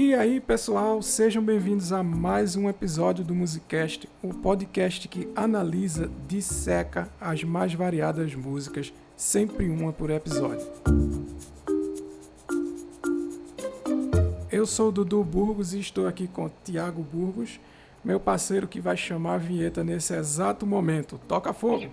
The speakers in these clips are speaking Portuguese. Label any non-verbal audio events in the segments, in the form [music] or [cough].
E aí, pessoal, sejam bem-vindos a mais um episódio do Musicast, o podcast que analisa, disseca as mais variadas músicas, sempre uma por episódio. Eu sou o Dudu Burgos e estou aqui com Tiago Burgos, meu parceiro que vai chamar a vinheta nesse exato momento. Toca fogo!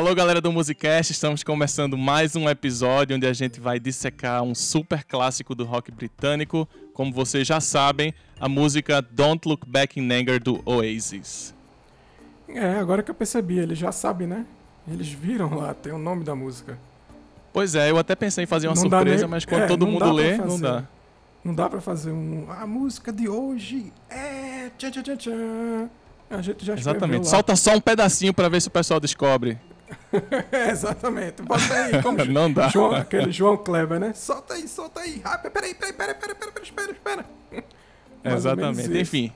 Alô, galera do Musicast, estamos começando mais um episódio onde a gente vai dissecar um super clássico do rock britânico, como vocês já sabem, a música Don't Look Back in Anger do Oasis. É, agora que eu percebi, eles já sabem, né? Eles viram lá, tem o nome da música. Pois é, eu até pensei em fazer uma não surpresa, nem... mas quando é, todo mundo lê, não dá. Não dá pra fazer um. A música de hoje é. Tchan, tchan, tchan, A gente já Exatamente. Solta só um pedacinho para ver se o pessoal descobre. [laughs] Exatamente. Bota aí, como [laughs] Não dá. João, aquele João Kleber, né? Solta aí, solta aí. Ah, peraí, peraí, peraí, peraí, peraí, espera, espera. [laughs] Exatamente. Enfim,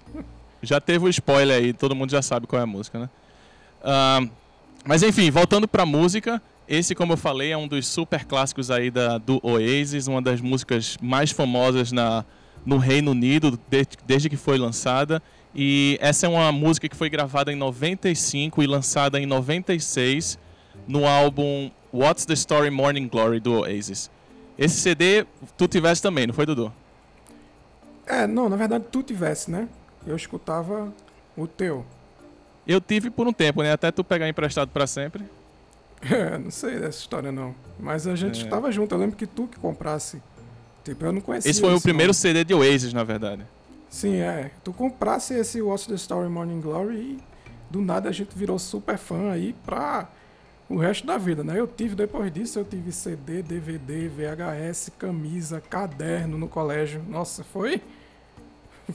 já teve o spoiler aí, todo mundo já sabe qual é a música, né? Uh, mas enfim, voltando pra música, esse, como eu falei, é um dos super clássicos aí da, do Oasis, uma das músicas mais famosas na, no Reino Unido desde, desde que foi lançada. E essa é uma música que foi gravada em 95 e lançada em 96 no álbum What's the Story Morning Glory do Oasis. Esse CD tu tivesse também, não foi, Dudu? É, não, na verdade tu tivesse, né? Eu escutava o teu. Eu tive por um tempo, né? Até tu pegar emprestado para sempre. É, não sei dessa história não. Mas a gente é. estava junto. Eu lembro que tu que comprasse. Tipo, eu não conhecia. Esse foi o primeiro não. CD de Oasis, na verdade. Sim, é. Tu comprasse esse What's the Story Morning Glory e do nada a gente virou super fã aí pra o resto da vida, né? Eu tive, depois disso, eu tive CD, DVD, VHS, camisa, caderno no colégio. Nossa, foi.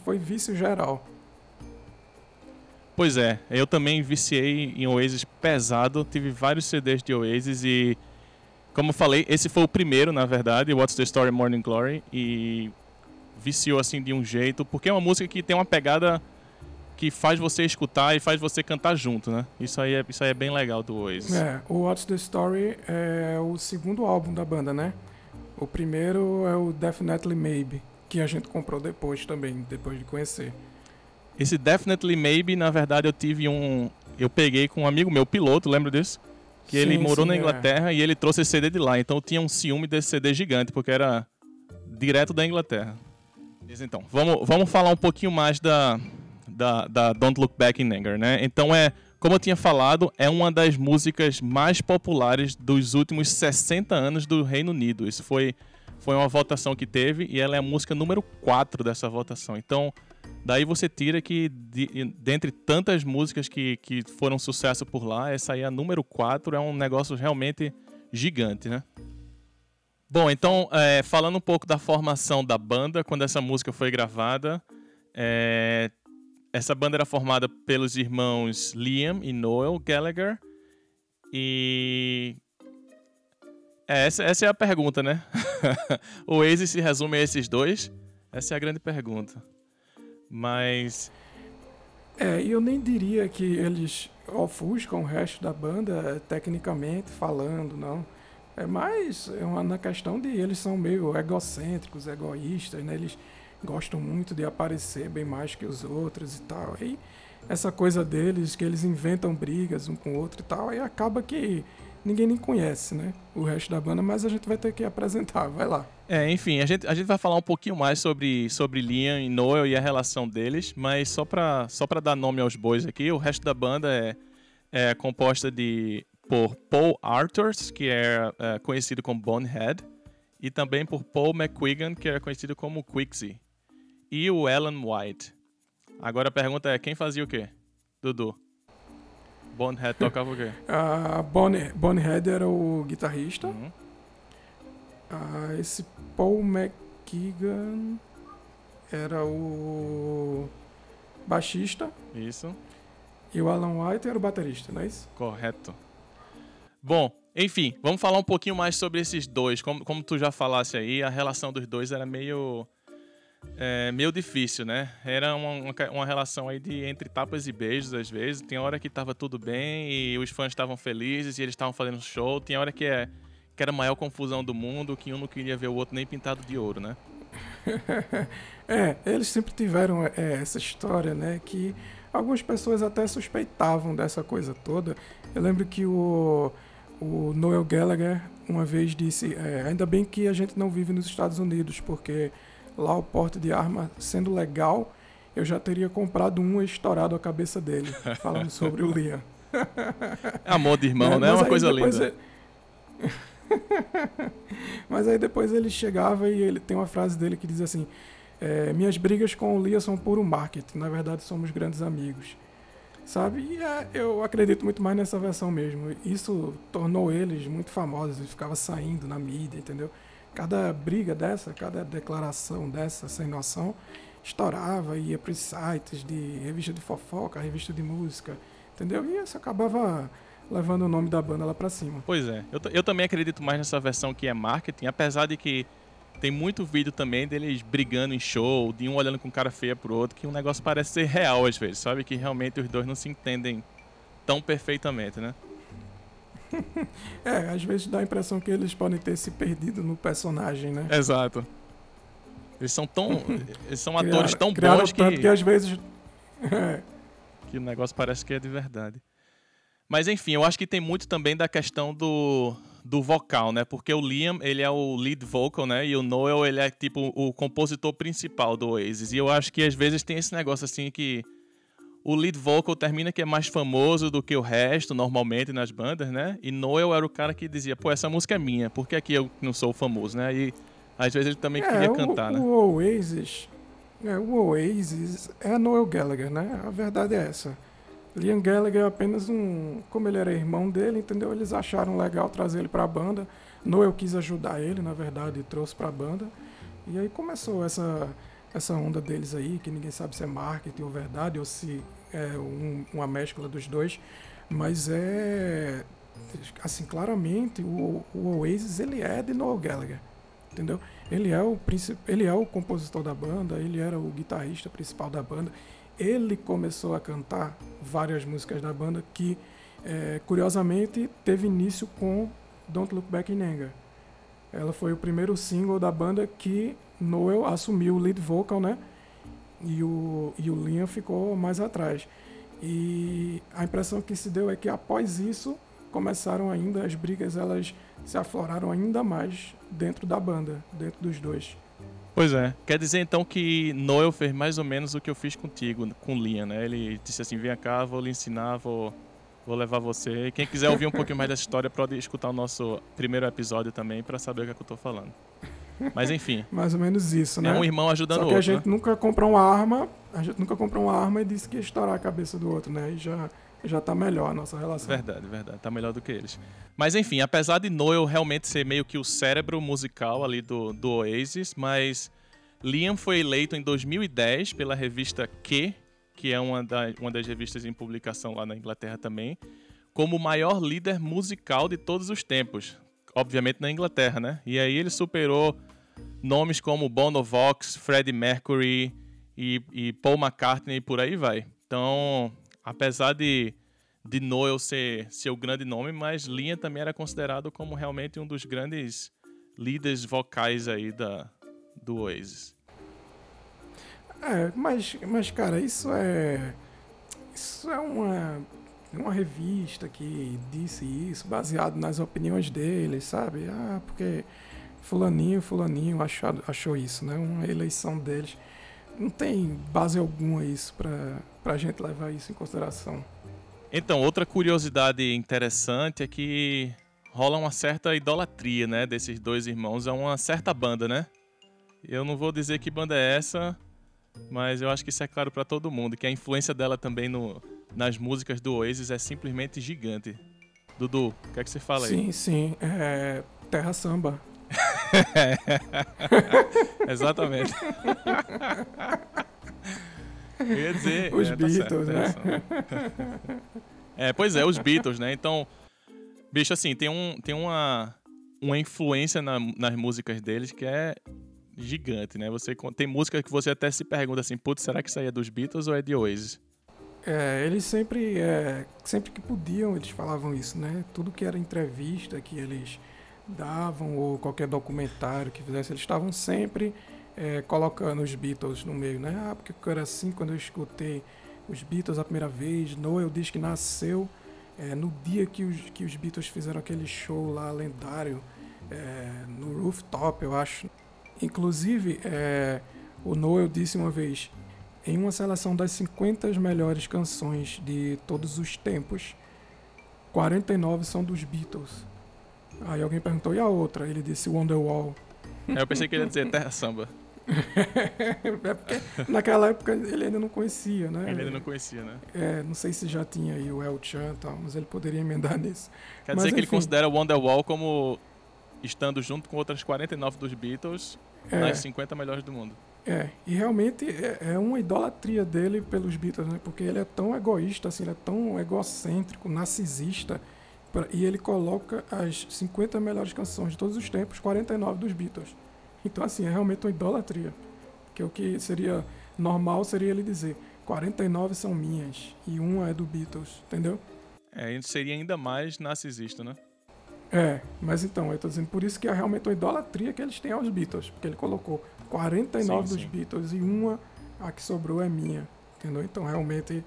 Foi vício geral. Pois é, eu também viciei em Oasis pesado, tive vários CDs de Oasis e, como falei, esse foi o primeiro, na verdade, What's the Story Morning Glory, e viciou assim de um jeito, porque é uma música que tem uma pegada que faz você escutar e faz você cantar junto, né? Isso aí é, isso aí é bem legal do Oasis. É, o What's the Story é o segundo álbum da banda, né? O primeiro é o Definitely Maybe, que a gente comprou depois também, depois de conhecer. Esse Definitely Maybe, na verdade, eu tive um. Eu peguei com um amigo meu, piloto, lembra disso? Que sim, ele morou sim, na é. Inglaterra é. e ele trouxe esse CD de lá. Então eu tinha um ciúme desse CD gigante, porque era direto da Inglaterra. Mas então, vamos, vamos falar um pouquinho mais da, da, da Don't Look Back in Anger, né? Então é, como eu tinha falado, é uma das músicas mais populares dos últimos 60 anos do Reino Unido. Isso foi, foi uma votação que teve e ela é a música número 4 dessa votação. Então, daí você tira que, de, dentre tantas músicas que, que foram sucesso por lá, essa aí, a número 4, é um negócio realmente gigante, né? Bom, então, é, falando um pouco da formação da banda, quando essa música foi gravada, é, essa banda era formada pelos irmãos Liam e Noel Gallagher. E. É, essa, essa é a pergunta, né? [laughs] o Oasis se resume a esses dois? Essa é a grande pergunta. Mas. É, eu nem diria que eles ofuscam o resto da banda, tecnicamente falando, não. É mais é uma, na questão de eles são meio egocêntricos, egoístas, né? Eles gostam muito de aparecer bem mais que os outros e tal. E essa coisa deles, que eles inventam brigas um com o outro e tal, aí acaba que ninguém nem conhece, né? O resto da banda, mas a gente vai ter que apresentar, vai lá. É, enfim, a gente, a gente vai falar um pouquinho mais sobre, sobre Liam e Noel e a relação deles, mas só pra, só pra dar nome aos bois aqui, o resto da banda é, é composta de por Paul Arthurs, que é, é conhecido como Bonehead, e também por Paul McQuigan, que é conhecido como Quixie e o Alan White. Agora a pergunta é, quem fazia o quê? Dudu. Bonehead tocava o quê? [laughs] Uh, Bonne, Bonehead era o guitarrista. Uhum. Uh, esse Paul McKeegan era o baixista. Isso. E o Alan White era o baterista, não é isso? Correto. Bom, enfim, vamos falar um pouquinho mais sobre esses dois. Como, como tu já falasse aí, a relação dos dois era meio é, meio difícil, né? Era uma, uma, relação aí de entre tapas e beijos, às vezes. Tem hora que tava tudo bem e os fãs estavam felizes e eles estavam fazendo show. Tem hora que, é, que era a maior confusão do mundo, que um não queria ver o outro nem pintado de ouro, né? [laughs] é, eles sempre tiveram é, essa história, né? Que algumas pessoas até suspeitavam dessa coisa toda. Eu lembro que o, o Noel Gallagher uma vez disse: é, ainda bem que a gente não vive nos Estados Unidos, porque lá o porte de arma sendo legal, eu já teria comprado um e estourado a cabeça dele, [laughs] falando sobre o Liam. É amor de irmão, é, né? É uma coisa linda. [laughs] mas aí depois ele chegava e ele tem uma frase dele que diz assim: é, Minhas brigas com o Lia são puro marketing, na verdade somos grandes amigos. Sabe? E é, eu acredito muito mais nessa versão mesmo. Isso tornou eles muito famosos, ele ficava saindo na mídia, entendeu? Cada briga dessa, cada declaração dessa sem noção, estourava e ia para os sites de revista de fofoca, revista de música, entendeu? E isso acabava levando o nome da banda lá para cima. Pois é, eu, eu também acredito mais nessa versão que é marketing, apesar de que tem muito vídeo também deles brigando em show, de um olhando com cara feia pro outro, que o um negócio parece ser real às vezes, sabe? Que realmente os dois não se entendem tão perfeitamente, né? É, às vezes dá a impressão que eles podem ter se perdido no personagem, né? Exato. Eles são tão. [laughs] eles são atores tão bons que. que às vezes. [laughs] que o negócio parece que é de verdade. Mas enfim, eu acho que tem muito também da questão do, do vocal, né? Porque o Liam, ele é o lead vocal, né? E o Noel, ele é tipo o compositor principal do Oasis. E eu acho que às vezes tem esse negócio assim que o lead vocal termina que é mais famoso do que o resto, normalmente, nas bandas, né? E Noel era o cara que dizia, pô, essa música é minha, por que aqui eu não sou famoso, né? E às vezes ele também é, queria cantar, o, né? O Oasis, é, o Oasis é Noel Gallagher, né? A verdade é essa. Liam Gallagher é apenas um... Como ele era irmão dele, entendeu? Eles acharam legal trazer ele pra banda. Noel quis ajudar ele, na verdade, e trouxe pra banda. E aí começou essa essa onda deles aí, que ninguém sabe se é marketing ou verdade, ou se é um, uma mescla dos dois, mas é assim, claramente o, o Oasis ele é de Noel Gallagher, entendeu? Ele é o ele é o compositor da banda, ele era o guitarrista principal da banda. Ele começou a cantar várias músicas da banda que é, curiosamente teve início com Don't Look Back in Anger. Ela foi o primeiro single da banda que Noel assumiu o lead vocal, né? E o, e o Liam ficou mais atrás. E a impressão que se deu é que após isso começaram ainda as brigas, elas se afloraram ainda mais dentro da banda, dentro dos dois. Pois é. Quer dizer então que Noel fez mais ou menos o que eu fiz contigo, com Liam, né? Ele disse assim: vem cá, vou lhe ensinar, vou, vou levar você. Quem quiser ouvir um pouquinho mais dessa história, pode escutar o nosso primeiro episódio também para saber o que, é que eu estou falando. Mas enfim. Mais ou menos isso, né? É um irmão ajudando o outro. Só que a gente né? nunca comprou uma arma, a gente nunca comprou uma arma e disse que ia estourar a cabeça do outro, né? E já, já tá melhor a nossa relação. Verdade, verdade. Tá melhor do que eles. Mas enfim, apesar de Noel realmente ser meio que o cérebro musical ali do, do Oasis, mas Liam foi eleito em 2010 pela revista Q, que é uma, da, uma das revistas em publicação lá na Inglaterra também, como o maior líder musical de todos os tempos. Obviamente na Inglaterra, né? E aí ele superou nomes como Bono Vox, Freddie Mercury e, e, Paul McCartney e por aí vai. Então, apesar de, de Noel ser seu grande nome, mas Liam também era considerado como realmente um dos grandes líderes vocais aí da, do Oasis. É, mas, mas cara, isso é. Isso é uma, uma revista que disse isso, baseado nas opiniões deles, sabe? Ah, porque fulaninho, fulaninho achou, achou isso, né? Uma eleição deles. Não tem base alguma isso para a gente levar isso em consideração. Então, outra curiosidade interessante é que rola uma certa idolatria, né, desses dois irmãos a uma certa banda, né? Eu não vou dizer que banda é essa, mas eu acho que isso é claro para todo mundo, que a influência dela também no, nas músicas do Oasis é simplesmente gigante. Dudu, o que é que você fala aí? Sim, sim. É Terra Samba. [laughs] Exatamente. Eu ia dizer. Os é, tá Beatles, certo, né? É, pois é, os Beatles, né? Então, bicho, assim, tem, um, tem uma, uma influência na, nas músicas deles que é gigante, né? Você tem música que você até se pergunta assim, putz, será que isso aí é dos Beatles ou é de Oasis? É, eles sempre, é, sempre que podiam, eles falavam isso, né? Tudo que era entrevista que eles davam ou qualquer documentário que fizesse, eles estavam sempre é, colocando os Beatles no meio, né? Ah, porque eu era assim quando eu escutei os Beatles a primeira vez. Noel diz que nasceu é, no dia que os, que os Beatles fizeram aquele show lá lendário é, no rooftop, eu acho. Inclusive, é, o Noel disse uma vez, em uma seleção das 50 melhores canções de todos os tempos, 49 são dos Beatles. Aí alguém perguntou, e a outra? Ele disse Wonderwall. Eu pensei que ele ia dizer Terra Samba. [laughs] é porque naquela época ele ainda não conhecia, né? Ele ainda não conhecia, né? É, não sei se já tinha aí o El Chan e tal, mas ele poderia emendar [laughs] nisso. Quer mas, dizer que enfim, ele considera Wonderwall como estando junto com outras 49 dos Beatles É. nas 50 melhores do mundo. É, e realmente é, é uma idolatria dele pelos Beatles, né? Porque ele é tão egoísta, assim, ele é tão egocêntrico, narcisista, e ele coloca as 50 melhores canções de todos os tempos, 49 dos Beatles. Então, assim, é realmente uma idolatria. Porque o que seria normal seria ele dizer 49 são minhas e uma é do Beatles, entendeu? É, ele seria ainda mais narcisista, né? É, mas então, eu tô dizendo, por isso que é realmente uma idolatria que eles têm aos Beatles, porque ele colocou 49 Sim, dos sim. Beatles e uma, a que sobrou é minha, entendeu? Então, realmente,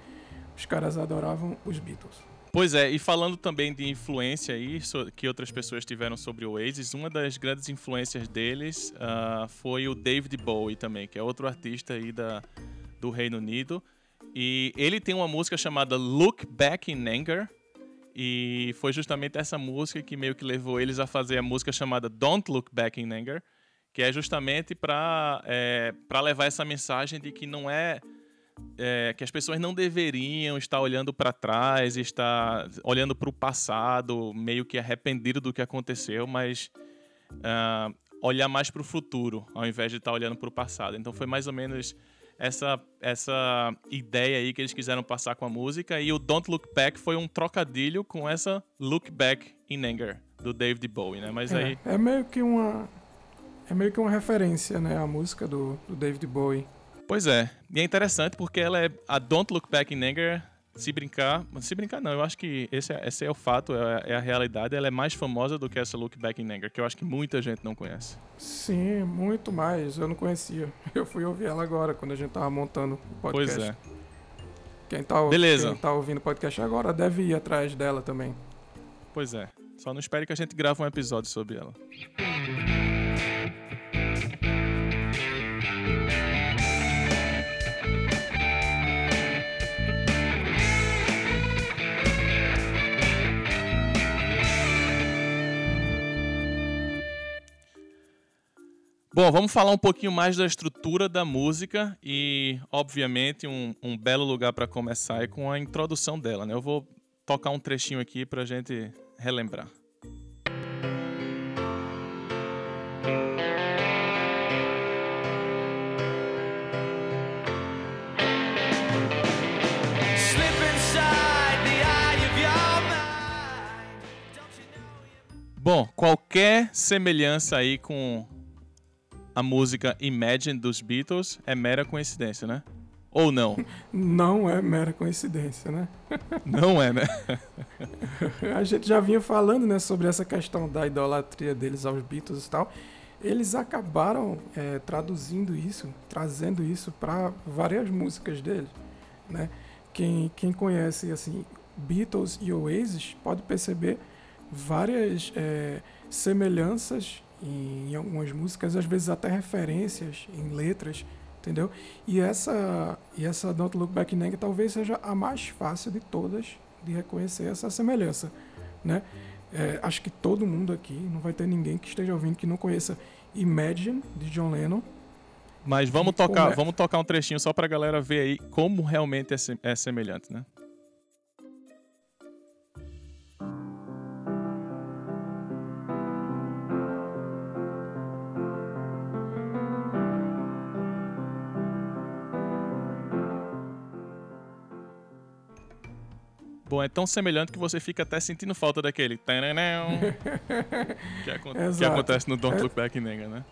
os caras adoravam os Beatles. Pois é, e falando também de influência aí, que outras pessoas tiveram sobre o Oasis, uma das grandes influências deles ah, foi o David Bowie também, que é outro artista aí da, do Reino Unido. E ele tem uma música chamada Look Back in Anger, e foi justamente essa música que meio que levou eles a fazer a música chamada Don't Look Back in Anger, que é justamente para é, pra levar essa mensagem de que não é é, que as pessoas não deveriam estar olhando para trás, estar olhando para o passado, meio que arrependido do que aconteceu, mas ah, olhar mais para o futuro, ao invés de estar olhando para o passado. Então foi mais ou menos essa, essa ideia aí que eles quiseram passar com a música, e o Don't Look Back foi um trocadilho com essa Look Back in Anger, do David Bowie, né? Mas aí... É, é meio que uma... É meio que uma referência, né, à música do, do David Bowie. Pois é. E é interessante porque ela é. A Don't Look Back in Anger, se brincar. Se brincar, não. Eu acho que esse é, esse é o fato, é, é a realidade. Ela é mais famosa do que essa Look Back in Anger, que eu acho que muita gente não conhece. Sim, muito mais. Eu não conhecia. [laughs] Eu fui ouvir ela agora, quando a gente tava montando o podcast. Pois é. Quem tá, Beleza. Quem tá ouvindo o podcast agora deve ir atrás dela também. Pois é. Só não espere que a gente grave um episódio sobre ela. Bom, vamos falar um pouquinho mais da estrutura da música e, obviamente, um, um belo lugar para começar é com a introdução dela, né? Eu vou tocar um trechinho aqui pra gente relembrar. Bom, qualquer semelhança aí com a música Imagine dos Beatles é mera coincidência, né? Ou não? [laughs] Não é mera coincidência, né? [laughs] Não é, né? [laughs] A gente já vinha falando né, sobre essa questão da idolatria deles aos Beatles e tal. Eles acabaram é, traduzindo isso, trazendo isso para várias músicas deles, né? Quem, quem conhece assim Beatles e Oasis pode perceber várias é, semelhanças em, algumas músicas, às vezes até referências em letras, entendeu? E essa e essa Don't Look Back Anger talvez seja a mais fácil de todas de reconhecer essa semelhança, né? É, acho que todo mundo aqui, não vai ter ninguém que esteja ouvindo que não conheça Imagine, de John Lennon. Mas vamos como tocar, é? vamos tocar um trechinho só pra galera ver aí como realmente é, é semelhante, né? Bom, é tão semelhante que você fica até sentindo falta daquele. [laughs] que, que acontece no Don't É- Look Back in Anger, né?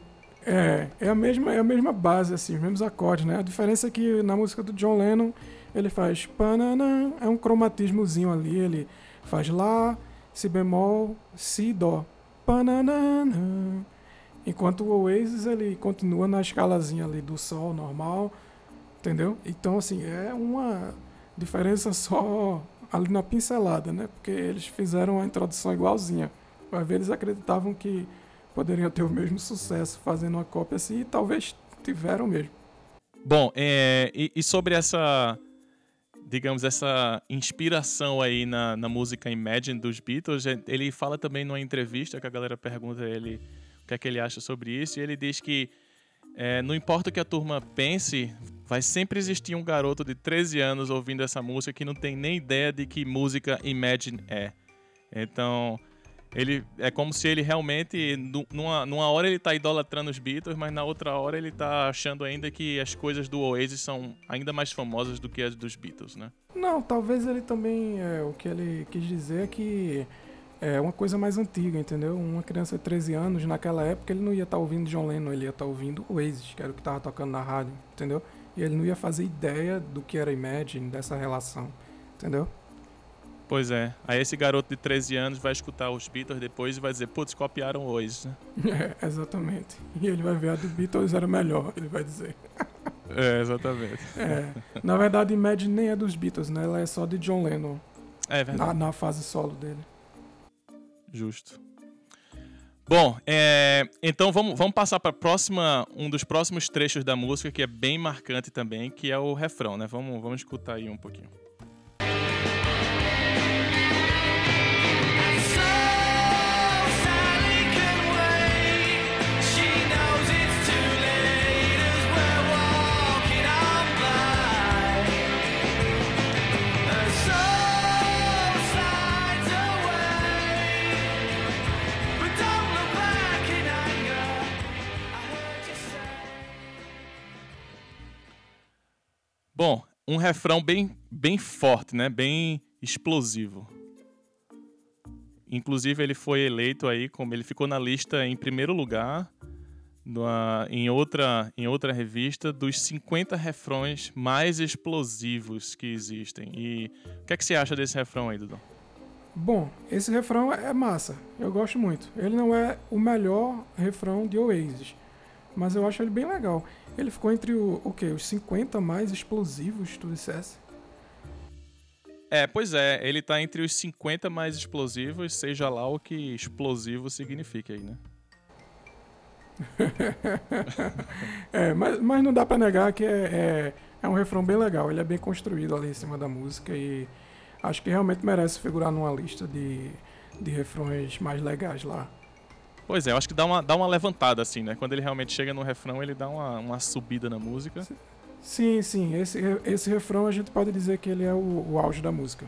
É, é a mesma, é a mesma base, assim, os mesmos acordes, né? A diferença é que na música do John Lennon ele faz pananã, é um cromatismozinho ali, ele faz lá, si bemol, si dó, pananã. Enquanto o Oasis ele continua na escalazinha ali do sol normal, entendeu? Então assim, é uma diferença [laughs] só ali na pincelada, né? Porque eles fizeram a introdução igualzinha. Vai ver, eles acreditavam que poderiam ter o mesmo sucesso fazendo uma cópia assim e talvez tiveram mesmo. Bom, é, e, e, sobre essa, digamos, essa inspiração aí na, na música Imagine dos Beatles, é, ele fala também numa entrevista que a galera pergunta a ele o que é que ele acha sobre isso, e ele diz que é, não importa o que a turma pense, vai sempre existir um garoto de 13 anos ouvindo essa música que não tem nem ideia de que música Imagine é. Então, ele é como se ele realmente, numa, numa hora ele tá idolatrando os Beatles, mas na outra hora ele tá achando ainda que as coisas do Oasis são ainda mais famosas do que as dos Beatles, né? Não, talvez ele também, é, o que ele quis dizer é que é uma coisa mais antiga, entendeu? Uma criança de 13 anos, naquela época, ele não ia estar tá ouvindo John Lennon, ele ia estar tá ouvindo Oasis, que era o que estava tocando na rádio, entendeu? E ele não ia fazer ideia do que era Imagine, dessa relação, entendeu? Pois é. Aí esse garoto de 13 anos vai escutar os Beatles depois e vai dizer, putz, copiaram hoje. Né? [laughs] É, exatamente. E ele vai ver a do Beatles era melhor, ele vai dizer. É, exatamente. [laughs] É. Na verdade, Imagine nem é dos Beatles, né? Ela é só de John Lennon. É verdade. Na, na fase solo dele. Justo. Bom, é, então vamos, vamos passar para próxima um dos próximos trechos da música que é bem marcante também, que é o refrão, né? Vamos, vamos escutar aí um pouquinho. Um refrão bem, bem forte, né? Bem explosivo. Inclusive ele foi eleito aí como ele ficou na lista em primeiro lugar em outra em outra revista dos 50 refrões mais explosivos que existem. E o que é que você acha desse refrão aí, Dudu? Bom, esse refrão é massa. Eu gosto muito. Ele não é o melhor refrão de Oasis, mas eu acho ele bem legal. Ele ficou entre o, o quê? Os 50 mais explosivos, tu dissesse? É, pois é, ele tá entre os 50 mais explosivos, seja lá o que explosivo significa aí, né? [laughs] é, mas, mas não dá para negar que é, é, é, um refrão bem legal. Ele é bem construído ali em cima da música e acho que realmente merece figurar numa lista de, de refrões mais legais lá. Pois é, eu acho que dá uma, dá uma levantada, assim, né? Quando ele realmente chega no refrão, ele dá uma, uma subida na música. Sim, sim. Esse, esse refrão a gente pode dizer que ele é o, o auge da música.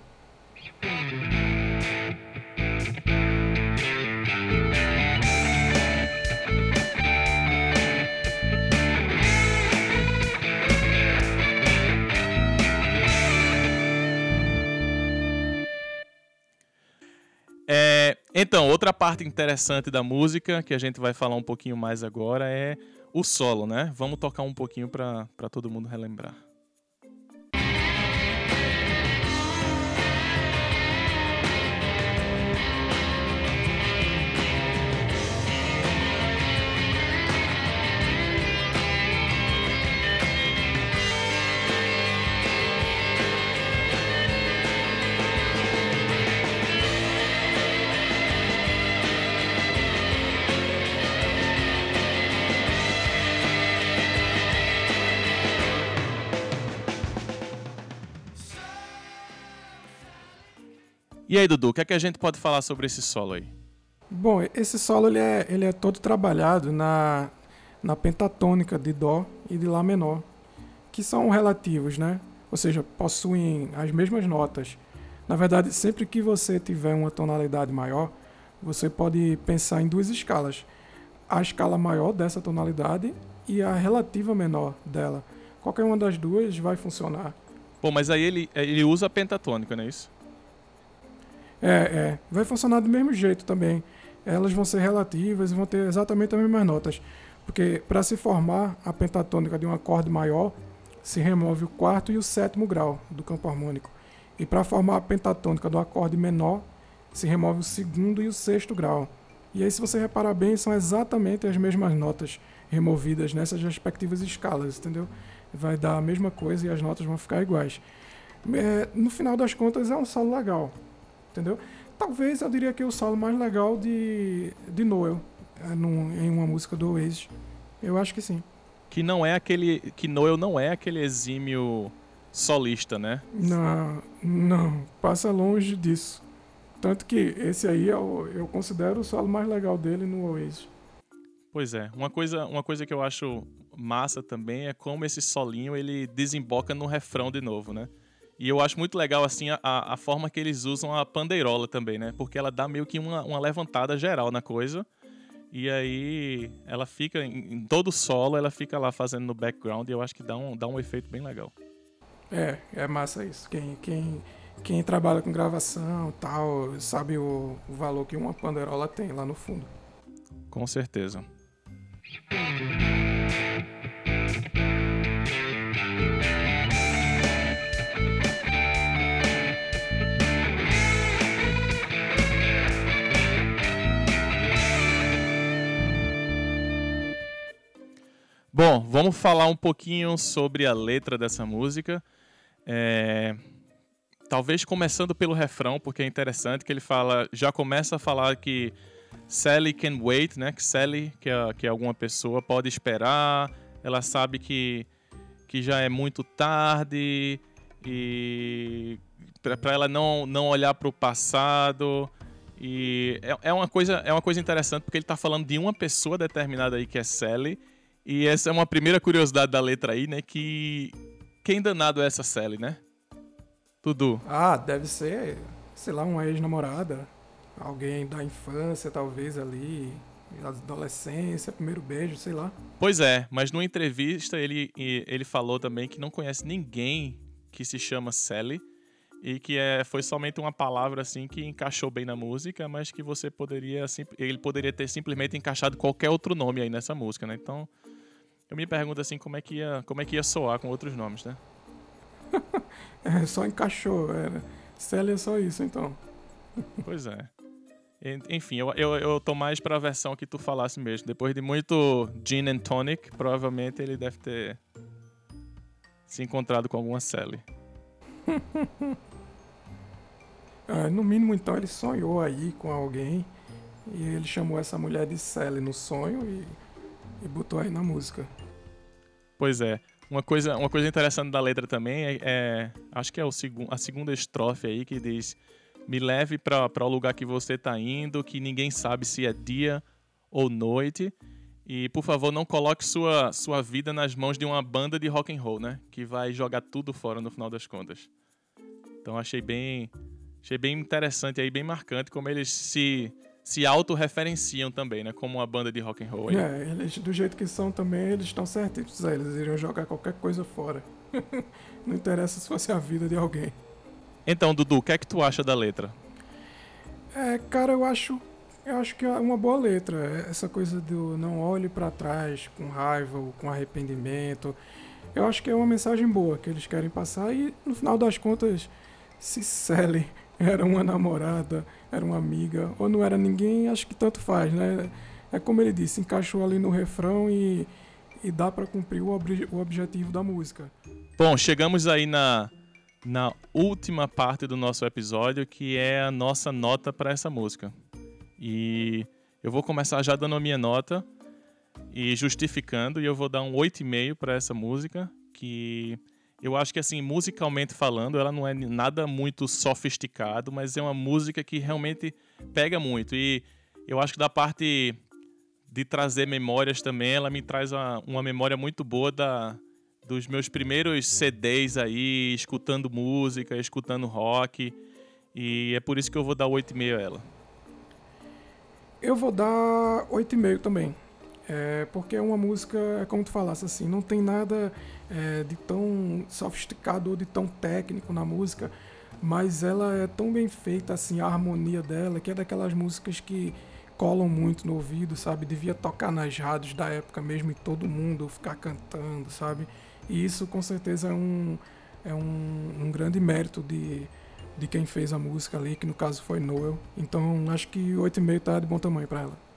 Então, outra parte interessante da música que a gente vai falar um pouquinho mais agora é o solo, né? Vamos tocar um pouquinho para todo mundo relembrar. E aí, Dudu, o que, é que a gente pode falar sobre esse solo aí? Bom, esse solo ele é, ele é todo trabalhado na, na pentatônica de Dó e de Lá menor, que são relativos, né? Ou seja, possuem as mesmas notas. Na verdade, sempre que você tiver uma tonalidade maior, você pode pensar em duas escalas. A escala maior dessa tonalidade e a relativa menor dela. Qualquer uma das duas vai funcionar. Bom, mas aí ele, ele usa a pentatônica, não é isso? É, é. Vai funcionar do mesmo jeito também. Elas vão ser relativas e vão ter exatamente as mesmas notas. Porque para se formar a pentatônica de um acorde maior, se remove o quarto e o sétimo grau do campo harmônico. E para formar a pentatônica do acorde menor, se remove o segundo e o sexto grau. E aí, se você reparar bem, são exatamente as mesmas notas removidas nessas respectivas escalas, entendeu? Vai dar a mesma coisa e as notas vão ficar iguais. É, no final das contas, é um solo legal, entendeu? Talvez eu diria que é o solo mais legal de, de Noel, é, num, em uma música do Oasis. Eu acho que sim. Que não é aquele. Que Noel não é aquele exímio solista, né? Não, não, passa longe disso. Tanto que esse aí eu, eu considero o solo mais legal dele no Oasis. Pois é, uma coisa, uma coisa que eu acho massa também é como esse solinho ele desemboca no refrão de novo, né? E eu acho muito legal, assim, a, a forma que eles usam a pandeirola também, né? Porque ela dá meio que uma, uma levantada geral na coisa. E aí ela fica, em, em todo solo, ela fica lá fazendo no background e eu acho que dá um, dá um efeito bem legal. É, é massa isso. Quem, quem, quem trabalha com gravação tal, sabe o, o valor que uma pandeirola tem lá no fundo. Com certeza. Bom, vamos falar um pouquinho sobre a letra dessa música. É, talvez começando pelo refrão, porque é interessante que ele fala, já começa a falar que Sally can wait, né? Que Sally, que é, que é alguma pessoa, pode esperar. Ela sabe que, que já é muito tarde e para ela não, não olhar para o passado. E é, é, uma coisa, é uma coisa interessante porque ele está falando de uma pessoa determinada aí que é Sally e essa é uma primeira curiosidade da letra aí, né? Que. Quem danado é essa Sally, né? Tudo. Ah, deve ser, sei lá, uma ex-namorada. Alguém da infância, talvez ali. Adolescência, primeiro beijo, sei lá. Pois é, mas numa entrevista ele, ele falou também que não conhece ninguém que se chama Sally e que é, foi somente uma palavra assim que encaixou bem na música, mas que você poderia ele poderia ter simplesmente encaixado qualquer outro nome aí nessa música, né? Então eu me pergunto assim como é que ia, como é que ia soar com outros nomes, né? [laughs] é, só encaixou, era. Célia é só isso, então. [laughs] Pois é. Enfim, eu, eu, eu tô mais pra versão que tu falasse mesmo. Depois de muito gin and tonic, provavelmente ele deve ter se encontrado com alguma Sally. [laughs] é, no mínimo, então, ele sonhou aí com alguém e ele chamou essa mulher de Sally no sonho e, e botou aí na música. Pois é. Uma coisa, uma coisa interessante da letra também é, é acho que é o segu, a segunda estrofe aí que diz: "Me leve para o lugar que você está indo, que ninguém sabe se é dia ou noite, e por favor não coloque sua sua vida nas mãos de uma banda de rock and roll, né, que vai jogar tudo fora no final das contas". Então achei bem achei bem interessante aí, bem marcante como eles se se autorreferenciam também, né? Como uma banda de rock and roll. Aí. É, eles, do jeito que são também, eles estão certos. Eles iriam jogar qualquer coisa fora. [laughs] Não interessa se fosse a vida de alguém. Então, Dudu, o que é que tu acha da letra? É, cara, eu acho, eu acho que é uma boa letra. Essa coisa do não olhe para trás com raiva ou com arrependimento. Eu acho que é uma mensagem boa que eles querem passar e no final das contas, se Sally era uma namorada, era uma amiga, ou não era ninguém, acho que tanto faz, né? É como ele disse, encaixou ali no refrão e, e dá para cumprir o, ob o objetivo da música. Bom, chegamos aí na, na última parte do nosso episódio, que é a nossa nota para essa música. E eu vou começar já dando a minha nota e justificando, e eu vou dar um 8,5 para essa música, que eu acho que, assim, musicalmente falando, ela não é nada muito sofisticado, mas é uma música que realmente pega muito. E eu acho que da parte de trazer memórias também, ela me traz uma, uma memória muito boa da, dos meus primeiros CDs aí, escutando música, escutando rock. E é por isso que eu vou dar 8,5 a ela. Eu vou dar 8,5 também. É, porque é uma música, é como tu falasse assim, não tem nada é, de tão sofisticado ou de tão técnico na música, mas ela é tão bem feita, assim, a harmonia dela, que é daquelas músicas que colam muito no ouvido, sabe? Devia tocar nas rádios da época mesmo e todo mundo ficar cantando, sabe? E isso com certeza é um, é um, um grande mérito de, de quem fez a música ali, que no caso foi Noel. Então acho que 8,5 tá de bom tamanho para ela.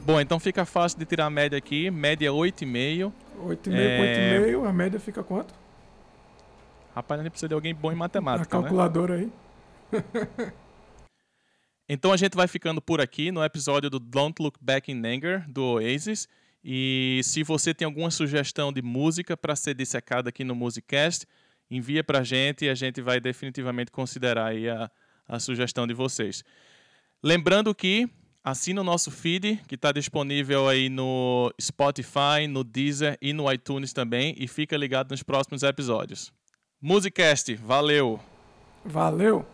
Bom, então fica fácil de tirar a média aqui, média 8,5. 8,5 é... com 8,5, a média fica quanto? Rapaz, a gente precisa de alguém bom em matemática, A calculadora né? aí. [laughs] então a gente vai ficando por aqui no episódio do Don't Look Back in Anger, do Oasis. E se você tem alguma sugestão de música para ser dissecada aqui no Musicast, envia para a gente e a gente vai definitivamente considerar aí a, a sugestão de vocês. Lembrando que assina o nosso feed, que está disponível aí no Spotify, no Deezer e no iTunes também, e fica ligado nos próximos episódios. Musicast, valeu! Valeu!